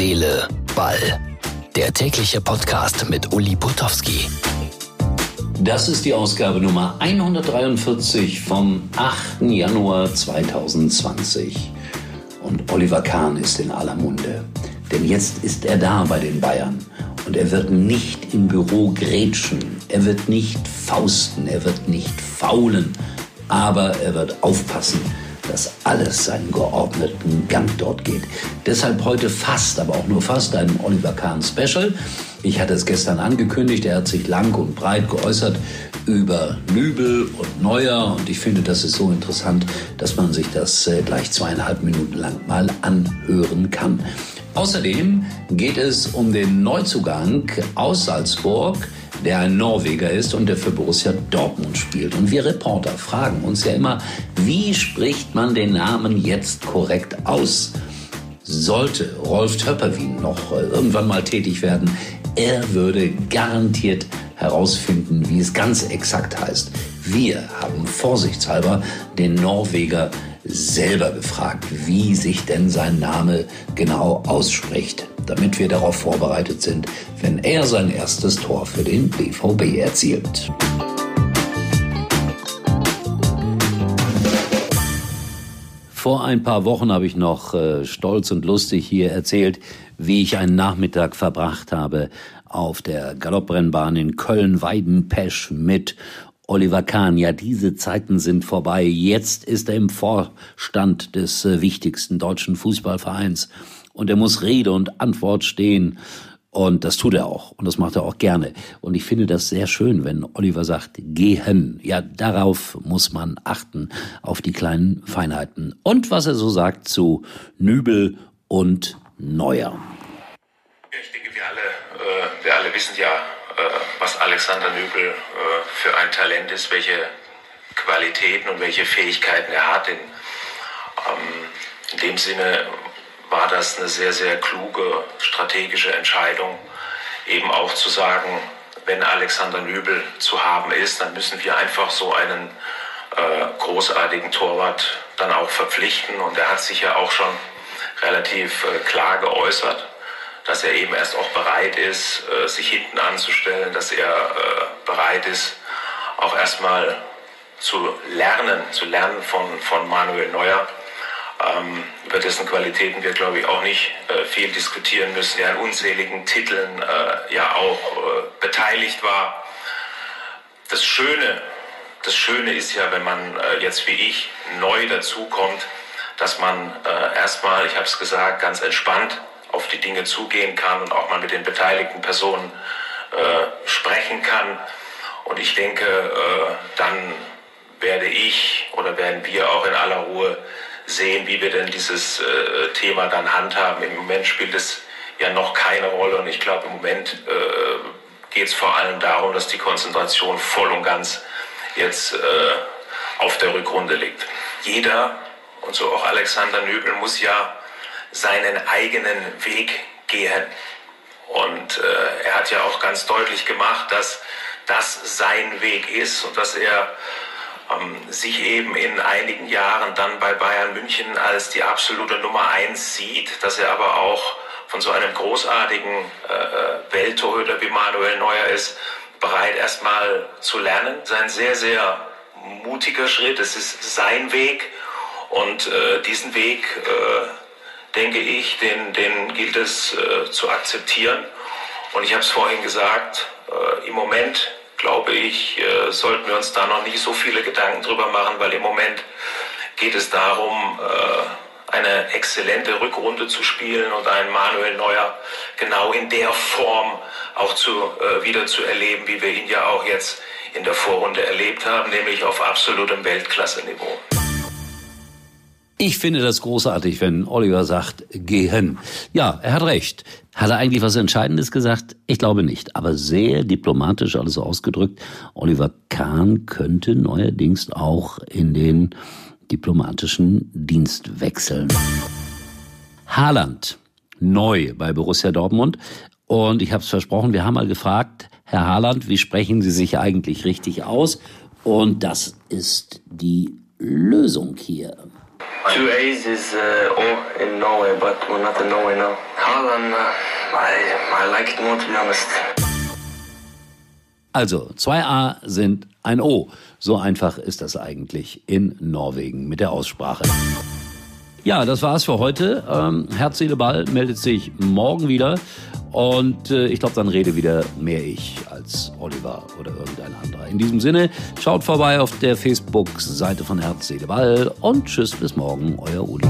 Seele, Ball. Der tägliche Podcast mit Uli Putowski. Das ist die Ausgabe Nummer 143 vom 8. Januar 2020. Und Oliver Kahn ist in aller Munde. Denn jetzt ist er da bei den Bayern. Und er wird nicht im Büro grätschen. Er wird nicht fausten. Er wird nicht faulen. Aber er wird aufpassen, dass alles seinen geordneten Gang dort geht. Deshalb heute fast, aber auch nur fast ein Oliver Kahn Special. Ich hatte es gestern angekündigt, er hat sich lang und breit geäußert über Nübel und Neuer und ich finde, das ist so interessant, dass man sich das äh, gleich zweieinhalb Minuten lang mal anhören kann. Außerdem geht es um den Neuzugang aus Salzburg, der ein Norweger ist und der für Borussia Dortmund spielt. Und wir Reporter fragen uns ja immer, wie spricht man den Namen jetzt korrekt aus? Sollte Rolf Töpperwien noch äh, irgendwann mal tätig werden, er würde garantiert herausfinden, wie es ganz exakt heißt. Wir haben vorsichtshalber den Norweger selber gefragt, wie sich denn sein Name genau ausspricht damit wir darauf vorbereitet sind, wenn er sein erstes Tor für den BVB erzielt. Vor ein paar Wochen habe ich noch äh, stolz und lustig hier erzählt, wie ich einen Nachmittag verbracht habe auf der Galopprennbahn in Köln-Weidenpesch mit Oliver Kahn. Ja, diese Zeiten sind vorbei. Jetzt ist er im Vorstand des äh, wichtigsten deutschen Fußballvereins und er muss Rede und Antwort stehen. Und das tut er auch. Und das macht er auch gerne. Und ich finde das sehr schön, wenn Oliver sagt, gehen. Ja, darauf muss man achten, auf die kleinen Feinheiten. Und was er so sagt zu Nübel und Neuer. Ich denke, wir alle, äh, wir alle wissen ja, äh, was Alexander Nübel äh, für ein Talent ist, welche Qualitäten und welche Fähigkeiten er hat. In, ähm, in dem Sinne war das eine sehr, sehr kluge strategische Entscheidung, eben auch zu sagen, wenn Alexander Nübel zu haben ist, dann müssen wir einfach so einen äh, großartigen Torwart dann auch verpflichten. Und er hat sich ja auch schon relativ äh, klar geäußert, dass er eben erst auch bereit ist, äh, sich hinten anzustellen, dass er äh, bereit ist, auch erstmal zu lernen, zu lernen von, von Manuel Neuer ähm, über dessen Qualitäten wir, glaube ich, auch nicht äh, viel diskutieren müssen, der an unzähligen Titeln äh, ja auch äh, beteiligt war. Das Schöne, das Schöne ist ja, wenn man äh, jetzt wie ich neu dazukommt, dass man äh, erstmal, ich habe es gesagt, ganz entspannt auf die Dinge zugehen kann und auch mal mit den beteiligten Personen äh, sprechen kann. Und ich denke, dann werde ich oder werden wir auch in aller Ruhe sehen, wie wir denn dieses äh, Thema dann handhaben. Im Moment spielt es ja noch keine Rolle und ich glaube, im Moment äh, geht es vor allem darum, dass die Konzentration voll und ganz jetzt äh, auf der Rückrunde liegt. Jeder, und so auch Alexander Nöbel, muss ja seinen eigenen Weg gehen. Und äh, er hat ja auch ganz deutlich gemacht, dass das sein Weg ist und dass er sich eben in einigen Jahren dann bei Bayern München als die absolute Nummer eins sieht, dass er aber auch von so einem großartigen äh, Welttorhüter wie Manuel Neuer ist, bereit erstmal zu lernen. Sein sehr, sehr mutiger Schritt, es ist sein Weg und äh, diesen Weg, äh, denke ich, den, den gilt es äh, zu akzeptieren. Und ich habe es vorhin gesagt, äh, im Moment glaube ich, äh, sollten wir uns da noch nicht so viele Gedanken drüber machen, weil im Moment geht es darum, äh, eine exzellente Rückrunde zu spielen und einen Manuel Neuer genau in der Form auch zu, äh, wieder zu erleben, wie wir ihn ja auch jetzt in der Vorrunde erlebt haben, nämlich auf absolutem Weltklasse-Niveau. Ich finde das großartig, wenn Oliver sagt, gehen. Ja, er hat recht. Hat er eigentlich was Entscheidendes gesagt? Ich glaube nicht, aber sehr diplomatisch alles ausgedrückt. Oliver Kahn könnte neuerdings auch in den diplomatischen Dienst wechseln. Haaland, neu bei Borussia Dortmund. Und ich habe es versprochen, wir haben mal gefragt, Herr Haaland, wie sprechen Sie sich eigentlich richtig aus? Und das ist die Lösung hier. Two A's is uh, O in Norway, but we're not in Norway now. Haaland, uh, I, I like it more to be honest. Also, zwei A sind ein O. So einfach ist das eigentlich in Norwegen mit der Aussprache. Ja, das war's für heute. Ähm, Herz, Seele, Ball meldet sich morgen wieder. Und äh, ich glaube, dann rede wieder mehr ich als Oliver oder irgendein anderer. In diesem Sinne, schaut vorbei auf der Facebook-Seite von Herz, Seele, Ball und tschüss bis morgen, euer Uli.